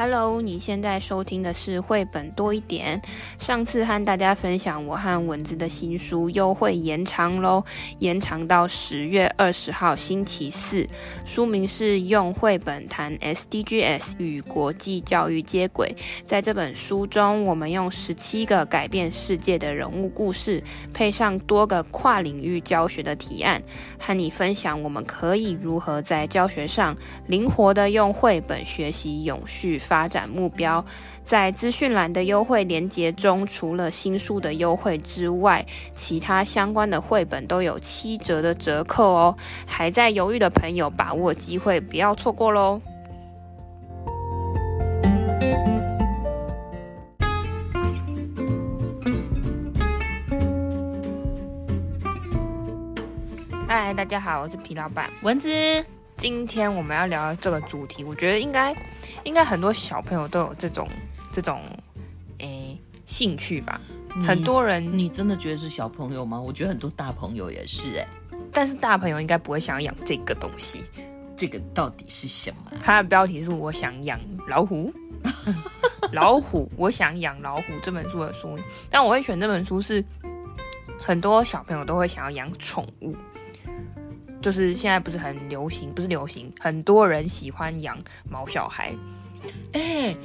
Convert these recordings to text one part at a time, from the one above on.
Hello，你现在收听的是绘本多一点。上次和大家分享我和蚊子的新书优惠延长喽，延长到十月二十号星期四。书名是用绘本谈 SDGs 与国际教育接轨。在这本书中，我们用十七个改变世界的人物故事，配上多个跨领域教学的提案，和你分享我们可以如何在教学上灵活的用绘本学习永续发展目标，在资讯栏的优惠链接中，除了新书的优惠之外，其他相关的绘本都有七折的折扣哦。还在犹豫的朋友，把握机会，不要错过喽！嗨，大家好，我是皮老板蚊子。今天我们要聊这个主题，我觉得应该应该很多小朋友都有这种这种诶兴趣吧。很多人，你真的觉得是小朋友吗？我觉得很多大朋友也是诶。但是大朋友应该不会想养这个东西。这个到底是什么？它的标题是我想养老虎，老虎，我想养老虎这本书的书名。但我会选这本书是很多小朋友都会想要养宠物。就是现在不是很流行，不是流行，很多人喜欢养毛小孩。哎、欸，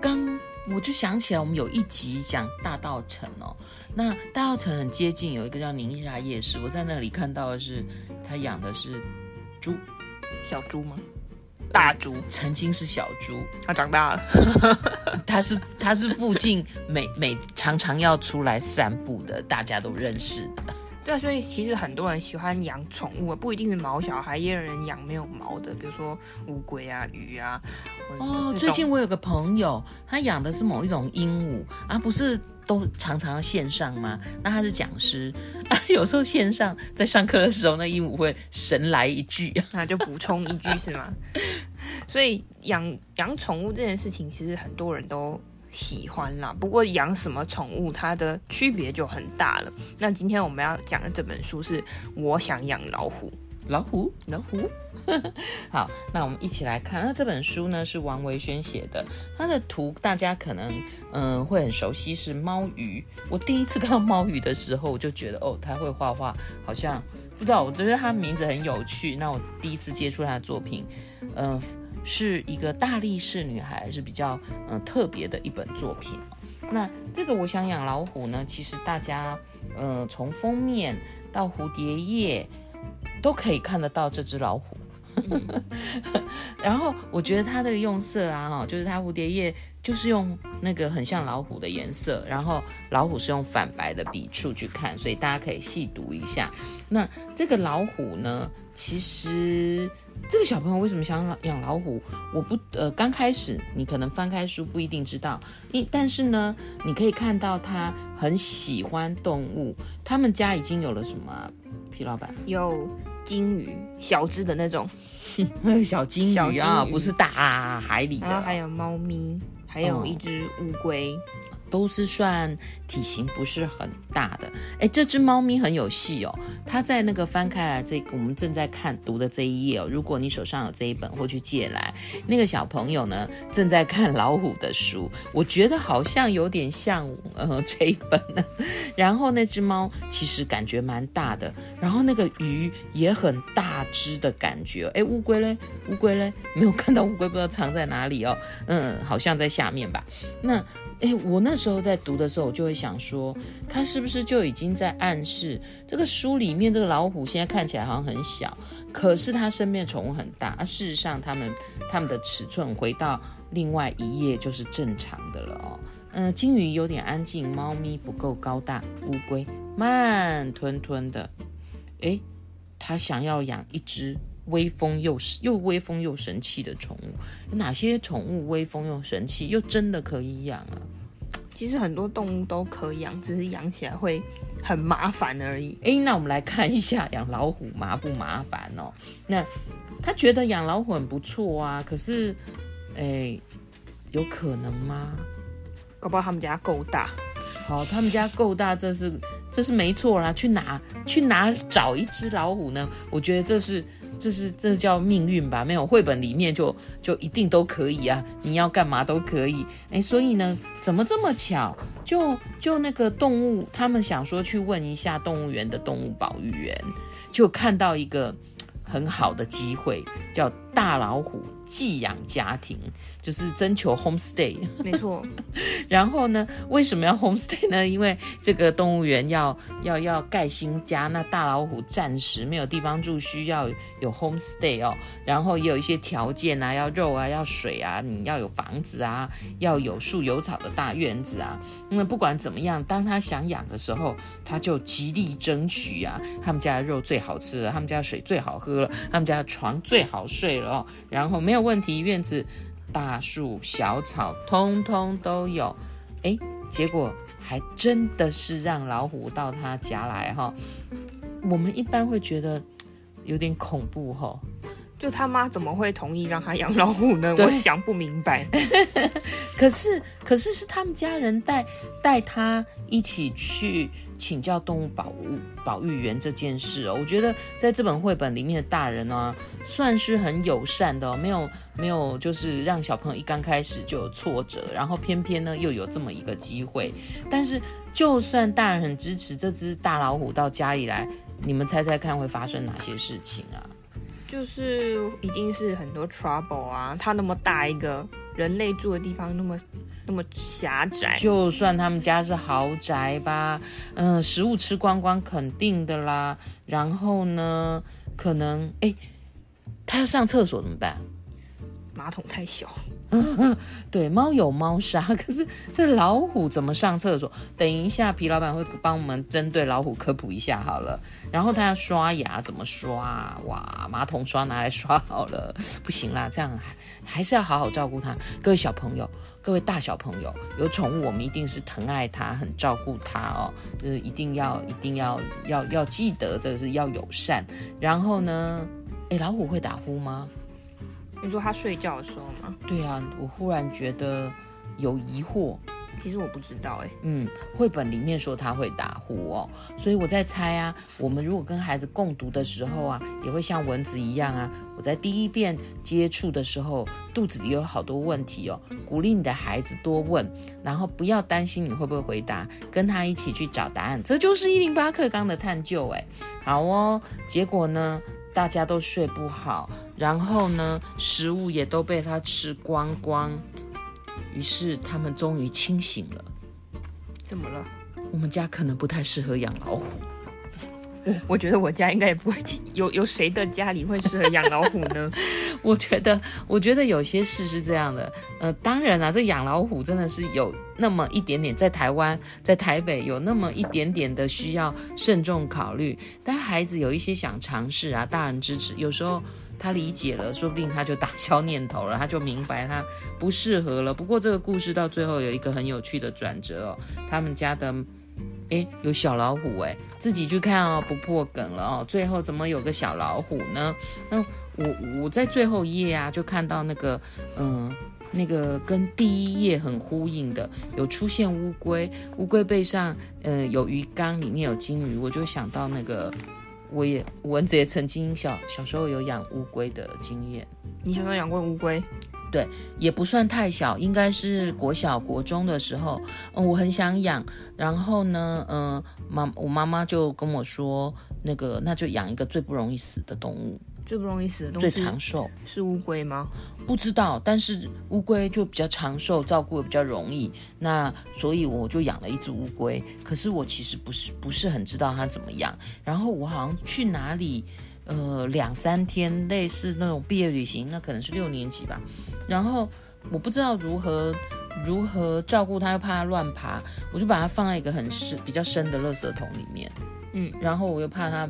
刚我就想起来，我们有一集讲大道城哦。那大道城很接近有一个叫宁夏夜市，我在那里看到的是他养的是猪，小猪吗？大猪，曾经是小猪，它长大了。它是它是附近每每常常要出来散步的，大家都认识的。对啊，所以其实很多人喜欢养宠物，不一定是毛小孩，也有人养没有毛的，比如说乌龟啊、鱼啊。哦，最近我有个朋友，他养的是某一种鹦鹉啊，不是都常常要线上吗？那他是讲师啊，有时候线上在上课的时候，那鹦鹉会神来一句，那就补充一句是吗？所以养养宠物这件事情，其实很多人都。喜欢啦，不过养什么宠物，它的区别就很大了。那今天我们要讲的这本书是《我想养老虎》，老虎，老虎。好，那我们一起来看。那这本书呢是王维轩写的，它的图大家可能嗯、呃、会很熟悉，是猫鱼。我第一次看到猫鱼的时候，我就觉得哦，他会画画，好像不知道，我觉得他名字很有趣。那我第一次接触他的作品，嗯、呃。是一个大力士女孩，是比较嗯、特别的一本作品。那这个我想养老虎呢，其实大家嗯、呃、从封面到蝴蝶叶都可以看得到这只老虎。嗯、然后我觉得它的用色啊，哈，就是它蝴蝶叶就是用那个很像老虎的颜色，然后老虎是用反白的笔触去看，所以大家可以细读一下。那这个老虎呢，其实。这个小朋友为什么想养老虎？我不呃，刚开始你可能翻开书不一定知道，因但是呢，你可以看到他很喜欢动物。他们家已经有了什么啊？皮老板有金鱼，小只的那种，小金鱼啊，不是大海里的。然后还有猫咪，还有一只乌龟。都是算体型不是很大的，哎，这只猫咪很有戏哦。它在那个翻开来这个我们正在看读的这一页哦，如果你手上有这一本或去借来，那个小朋友呢正在看老虎的书，我觉得好像有点像呃这一本呢。然后那只猫其实感觉蛮大的，然后那个鱼也很大只的感觉。哎，乌龟嘞？乌龟嘞？没有看到乌龟，不知道藏在哪里哦。嗯，好像在下面吧。那。哎，我那时候在读的时候，我就会想说，他是不是就已经在暗示这个书里面这个老虎现在看起来好像很小，可是他身边宠物很大啊。事实上，他们他们的尺寸回到另外一页就是正常的了哦。嗯，金鱼有点安静，猫咪不够高大，乌龟慢吞吞的。哎，他想要养一只。威风又又威风又神气的宠物，哪些宠物威风又神气，又真的可以养啊？其实很多动物都可以养，只是养起来会很麻烦而已。诶，那我们来看一下养老虎麻不麻烦哦？那他觉得养老虎很不错啊，可是，诶，有可能吗？搞不好他们家够大。好，他们家够大，这是这是没错啦。去哪去哪找一只老虎呢？我觉得这是。这是这叫命运吧？没有绘本里面就就一定都可以啊，你要干嘛都可以。哎，所以呢，怎么这么巧？就就那个动物，他们想说去问一下动物园的动物保育员，就看到一个很好的机会，叫大老虎寄养家庭。就是征求 homestay，没错。然后呢，为什么要 homestay 呢？因为这个动物园要要要盖新家，那大老虎暂时没有地方住，需要有 homestay 哦。然后也有一些条件啊，要肉啊，要水啊，你要有房子啊，要有树有草的大院子啊。那么不管怎么样，当他想养的时候，他就极力争取啊。他们家的肉最好吃了，他们家的水最好喝了，他们家的床最好睡了哦。然后没有问题，院子。大树、小草，通通都有。诶，结果还真的是让老虎到他家来哈。我们一般会觉得有点恐怖哈。就他妈怎么会同意让他养老虎呢？我想不明白。可是，可是是他们家人带带他一起去。请教动物保护保育员这件事哦，我觉得在这本绘本里面的大人呢、啊，算是很友善的哦，没有没有就是让小朋友一刚开始就有挫折，然后偏偏呢又有这么一个机会。但是就算大人很支持这只大老虎到家里来，你们猜猜看会发生哪些事情啊？就是一定是很多 trouble 啊，它那么大一个人类住的地方那么。那么狭窄，就算他们家是豪宅吧，嗯、食物吃光光肯定的啦。然后呢，可能哎，他要上厕所怎么办？马桶太小。对，猫有猫砂，可是这老虎怎么上厕所？等一下，皮老板会帮我们针对老虎科普一下好了。然后他要刷牙怎么刷？哇，马桶刷拿来刷好了，不行啦，这样还还是要好好照顾它。各位小朋友，各位大小朋友，有宠物我们一定是疼爱它，很照顾它哦，就是一定要一定要要要记得这个是要友善。然后呢，诶，老虎会打呼吗？你说他睡觉的时候吗？对啊，我忽然觉得有疑惑。其实我不知道哎。嗯，绘本里面说他会打呼哦，所以我在猜啊，我们如果跟孩子共读的时候啊，也会像蚊子一样啊。我在第一遍接触的时候，肚子里有好多问题哦，鼓励你的孩子多问，然后不要担心你会不会回答，跟他一起去找答案，这就是一零八课纲的探究哎。好哦，结果呢？大家都睡不好，然后呢，食物也都被他吃光光，于是他们终于清醒了。怎么了？我们家可能不太适合养老虎。我 我觉得我家应该也不会有，有谁的家里会适合养老虎呢？我觉得，我觉得有些事是这样的。呃，当然啊，这养老虎真的是有那么一点点，在台湾，在台北有那么一点点的需要慎重考虑。但孩子有一些想尝试啊，大人支持，有时候他理解了，说不定他就打消念头了，他就明白他不适合了。不过这个故事到最后有一个很有趣的转折哦，他们家的。诶，有小老虎诶，自己去看哦，不破梗了哦。最后怎么有个小老虎呢？那我我在最后一页啊，就看到那个，嗯、那个跟第一页很呼应的，有出现乌龟，乌龟背上，嗯、有鱼缸，里面有金鱼，我就想到那个，我也蚊子也曾经小小时候有养乌龟的经验。你小时候养过乌龟？对，也不算太小，应该是国小国中的时候，嗯，我很想养，然后呢，嗯，妈，我妈妈就跟我说，那个那就养一个最不容易死的动物，最不容易死的动物，最长寿是乌龟吗？不知道，但是乌龟就比较长寿，照顾也比较容易，那所以我就养了一只乌龟。可是我其实不是不是很知道它怎么养，然后我好像去哪里。呃，两三天类似那种毕业旅行，那可能是六年级吧。然后我不知道如何如何照顾它，又怕它乱爬，我就把它放在一个很深、比较深的垃圾桶里面。嗯，然后我又怕它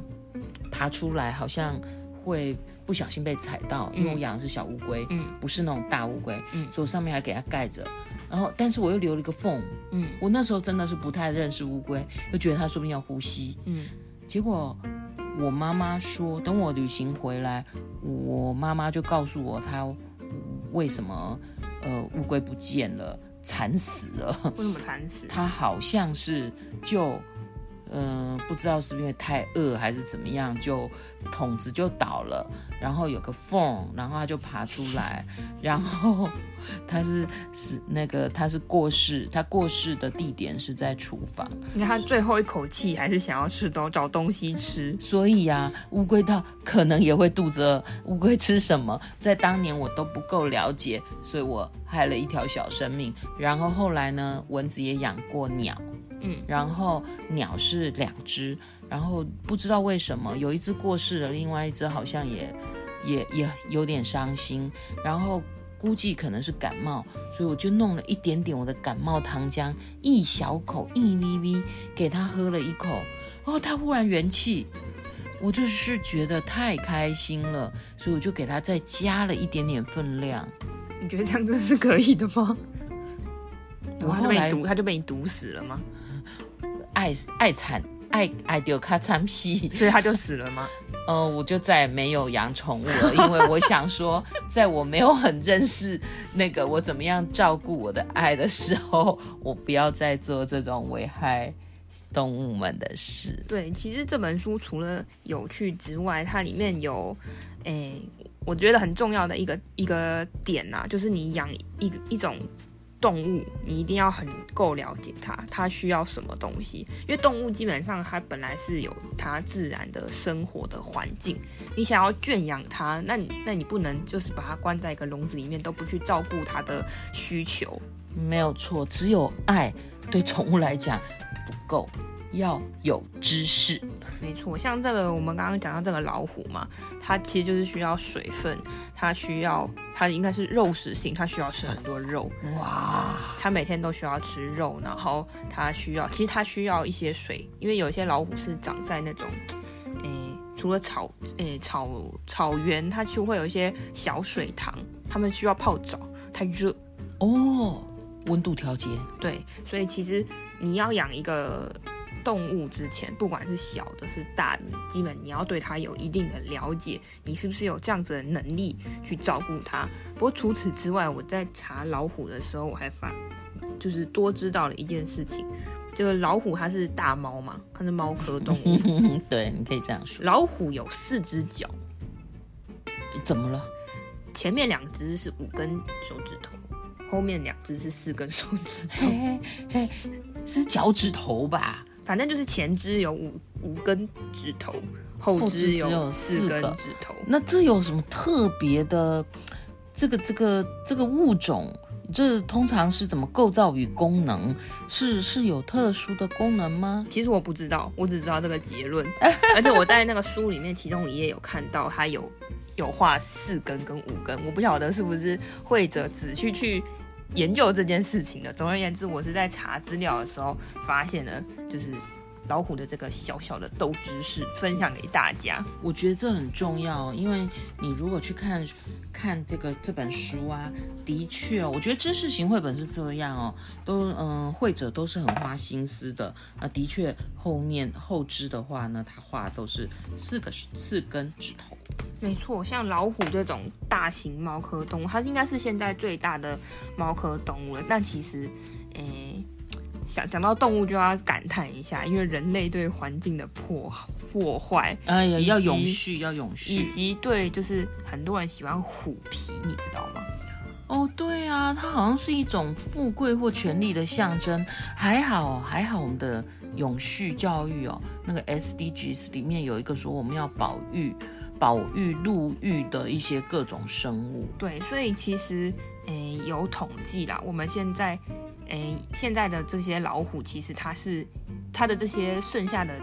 爬出来，好像会不小心被踩到，因为我养的是小乌龟，嗯，不是那种大乌龟，嗯，所以我上面还给它盖着。然后，但是我又留了一个缝，嗯，我那时候真的是不太认识乌龟，又觉得它说不定要呼吸，嗯，结果。我妈妈说，等我旅行回来，我妈妈就告诉我，她为什么呃乌龟不见了，惨死了。为什么惨死？她好像是就嗯、呃、不知道是不是因为太饿还是怎么样，就桶子就倒了，然后有个缝，然后它就爬出来，然后它是是那个它是过世，它过世的地点是在厨房。你看它最后一口气还是想要吃东找东西吃，所以呀、啊，乌龟它可能也会肚子饿。乌龟吃什么，在当年我都不够了解，所以我害了一条小生命。然后后来呢，蚊子也养过鸟。嗯，然后鸟是两只，然后不知道为什么有一只过世了，另外一只好像也也也有点伤心，然后估计可能是感冒，所以我就弄了一点点我的感冒糖浆，一小口一咪咪给他喝了一口，哦，他忽然元气，我就是觉得太开心了，所以我就给他再加了一点点分量。你觉得这样子是可以的吗？我后来毒，他就被你毒死了吗？爱爱惨爱爱丢卡惨死，所以他就死了吗？呃，我就再也没有养宠物了，因为我想说，在我没有很认识那个我怎么样照顾我的爱的时候，我不要再做这种危害动物们的事。对，其实这本书除了有趣之外，它里面有，诶，我觉得很重要的一个一个点呐、啊，就是你养一一种。动物，你一定要很够了解它，它需要什么东西。因为动物基本上它本来是有它自然的生活的环境，你想要圈养它，那你那你不能就是把它关在一个笼子里面，都不去照顾它的需求。没有错，只有爱对宠物来讲不够。要有知识，没错。像这个，我们刚刚讲到这个老虎嘛，它其实就是需要水分，它需要，它应该是肉食性，它需要吃很多肉。哇，它每天都需要吃肉，然后它需要，其实它需要一些水，因为有一些老虎是长在那种，诶，除了草，诶，草草原，它就会有一些小水塘，它们需要泡澡，太热。哦，温度调节。对，所以其实你要养一个。动物之前，不管是小的，是大的，基本你要对它有一定的了解，你是不是有这样子的能力去照顾它？不过除此之外，我在查老虎的时候，我还发，就是多知道了一件事情，就是老虎它是大猫嘛，它是猫科动物。对，你可以这样说。老虎有四只脚，怎么了？前面两只是五根手指头，后面两只是四根手指头。嘿嘿，是脚趾头吧？反正就是前肢有五五根指头，后肢有四根指头。那这有什么特别的？这个这个这个物种，这通常是怎么构造与功能？是是有特殊的功能吗？其实我不知道，我只知道这个结论。而且我在那个书里面，其中一页有看到它有有画四根跟五根，我不晓得是不是会者只去去。研究这件事情的。总而言之，我是在查资料的时候发现了，就是老虎的这个小小的豆知识，分享给大家。我觉得这很重要，因为你如果去看看这个这本书啊，的确哦，我觉得知识型绘本是这样哦，都嗯，绘者都是很花心思的那。的确，后面后肢的话呢，他画的都是四个四根指头。没错，像老虎这种大型猫科动物，它应该是现在最大的猫科动物了。但其实，诶，想讲到动物就要感叹一下，因为人类对环境的破破坏，哎呀，要永续，要永续，以及对，就是很多人喜欢虎皮，你知道吗？哦，对啊，它好像是一种富贵或权力的象征。还好，还好，我们的永续教育哦，那个 SDGs 里面有一个说我们要保育。保育陆域的一些各种生物，对，所以其实，诶，有统计啦，我们现在，诶，现在的这些老虎，其实它是它的这些剩下的，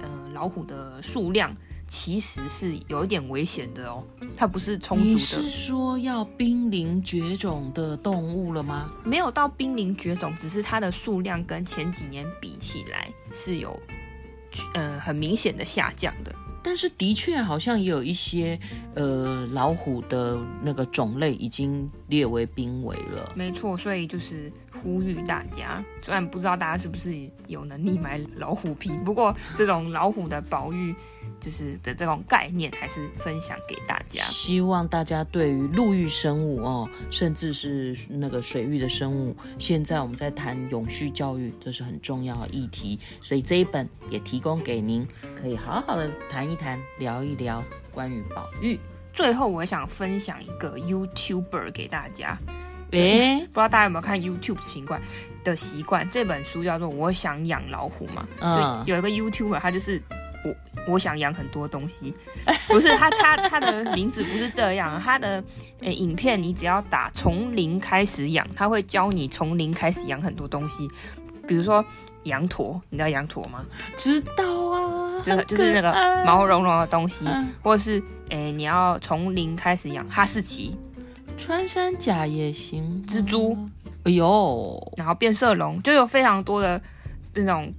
呃，老虎的数量，其实是有一点危险的哦，它不是充足的。你是说要濒临绝种的动物了吗？没有到濒临绝种，只是它的数量跟前几年比起来是有，呃，很明显的下降的。但是的确好像也有一些呃老虎的那个种类已经列为濒危了。没错，所以就是呼吁大家，虽然不知道大家是不是有能力买老虎皮，不过这种老虎的保育就是的这种概念，还是分享给大家。希望大家对于陆域生物哦，甚至是那个水域的生物，现在我们在谈永续教育，这是很重要的议题。所以这一本也提供给您，可以好好的谈一谈、聊一聊关于保育。最后，我想分享一个 YouTuber 给大家。诶，不知道大家有没有看 YouTube 习惯的习惯？这本书叫做《我想养老虎》嘛。嗯，就有一个 YouTuber，他就是。我我想养很多东西，不是他他他的名字不是这样，他的诶、欸、影片你只要打从零开始养，他会教你从零开始养很多东西，比如说羊驼，你知道羊驼吗？知道啊，就是就是那个毛茸茸的东西，或者是诶、欸、你要从零开始养哈士奇，穿山甲也行，蜘蛛，哎呦，然后变色龙，就有非常多的那种。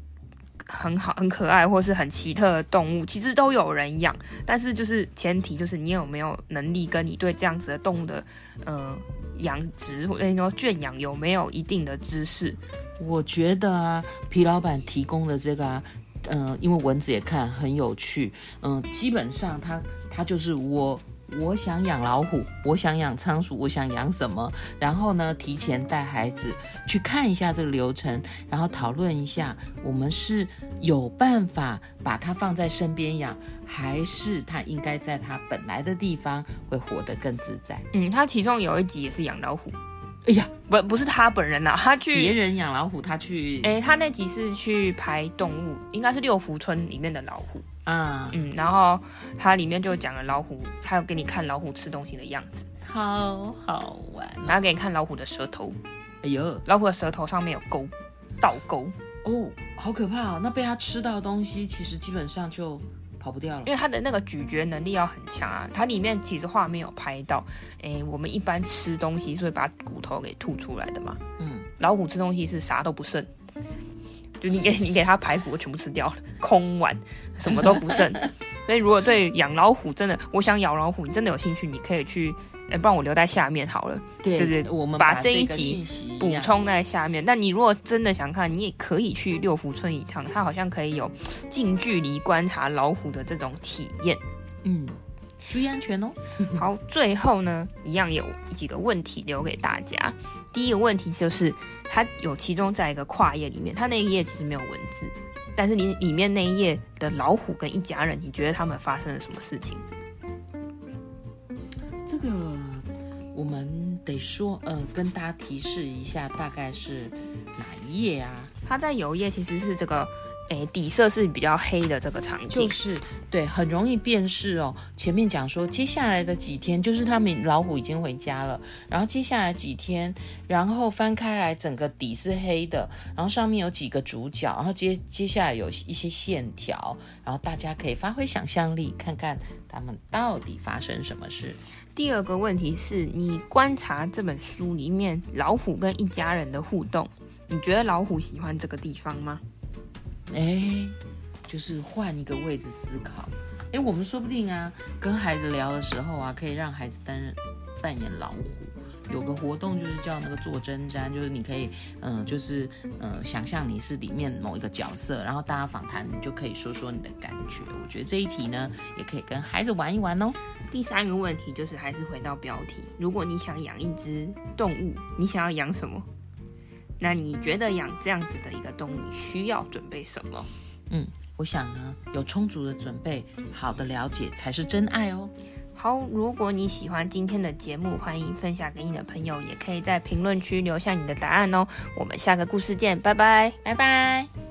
很好，很可爱，或是很奇特的动物，其实都有人养，但是就是前提就是你有没有能力，跟你对这样子的动物的呃养殖或者说圈养有没有一定的知识。我觉得啊，皮老板提供的这个啊，嗯、因为蚊子也看很有趣，嗯、基本上它它就是我。我想养老虎，我想养仓鼠，我想养什么？然后呢，提前带孩子去看一下这个流程，然后讨论一下，我们是有办法把它放在身边养，还是它应该在它本来的地方会活得更自在？嗯，他其中有一集也是养老虎。哎呀，不，不是他本人呐、啊，他去别人养老虎，他去。哎，他那集是去拍动物，应该是六福村里面的老虎。啊，嗯，然后它里面就讲了老虎，它有给你看老虎吃东西的样子，好好玩。然后给你看老虎的舌头，哎呦，老虎的舌头上面有钩，倒钩，哦，好可怕哦！那被它吃到的东西，其实基本上就跑不掉了，因为它的那个咀嚼能力要很强啊。它里面其实画面有拍到，哎，我们一般吃东西是会把骨头给吐出来的嘛，嗯，老虎吃东西是啥都不剩。就你给你给他排骨全部吃掉了，空碗什么都不剩。所以如果对养老虎真的，我想养老虎，你真的有兴趣，你可以去，哎，帮我留在下面好了。对，就是我们把这一集补充在下面。但你如果真的想看，你也可以去六福村一趟，它好像可以有近距离观察老虎的这种体验。嗯，注意安全哦。好，最后呢，一样有几个问题留给大家。第一个问题就是，它有其中在一个跨页里面，它那一页其实没有文字，但是你里面那一页的老虎跟一家人，你觉得他们发生了什么事情？这个我们得说，呃，跟大家提示一下，大概是哪一页啊？它在有一页其实是这个。诶，底色是比较黑的这个场景，就是对，很容易辨识哦。前面讲说，接下来的几天就是他们老虎已经回家了，然后接下来几天，然后翻开来，整个底是黑的，然后上面有几个主角，然后接接下来有一些线条，然后大家可以发挥想象力，看看他们到底发生什么事。第二个问题是你观察这本书里面老虎跟一家人的互动，你觉得老虎喜欢这个地方吗？哎，就是换一个位置思考。哎，我们说不定啊，跟孩子聊的时候啊，可以让孩子担任扮演老虎。有个活动就是叫那个做针毡，就是你可以，嗯、就是嗯、想象你是里面某一个角色，然后大家访谈，你就可以说说你的感觉。我觉得这一题呢，也可以跟孩子玩一玩哦。第三个问题就是还是回到标题，如果你想养一只动物，你想要养什么？那你觉得养这样子的一个动物，你需要准备什么？嗯，我想呢，有充足的准备，好的了解才是真爱哦。好，如果你喜欢今天的节目，欢迎分享给你的朋友，也可以在评论区留下你的答案哦。我们下个故事见，拜拜，拜拜。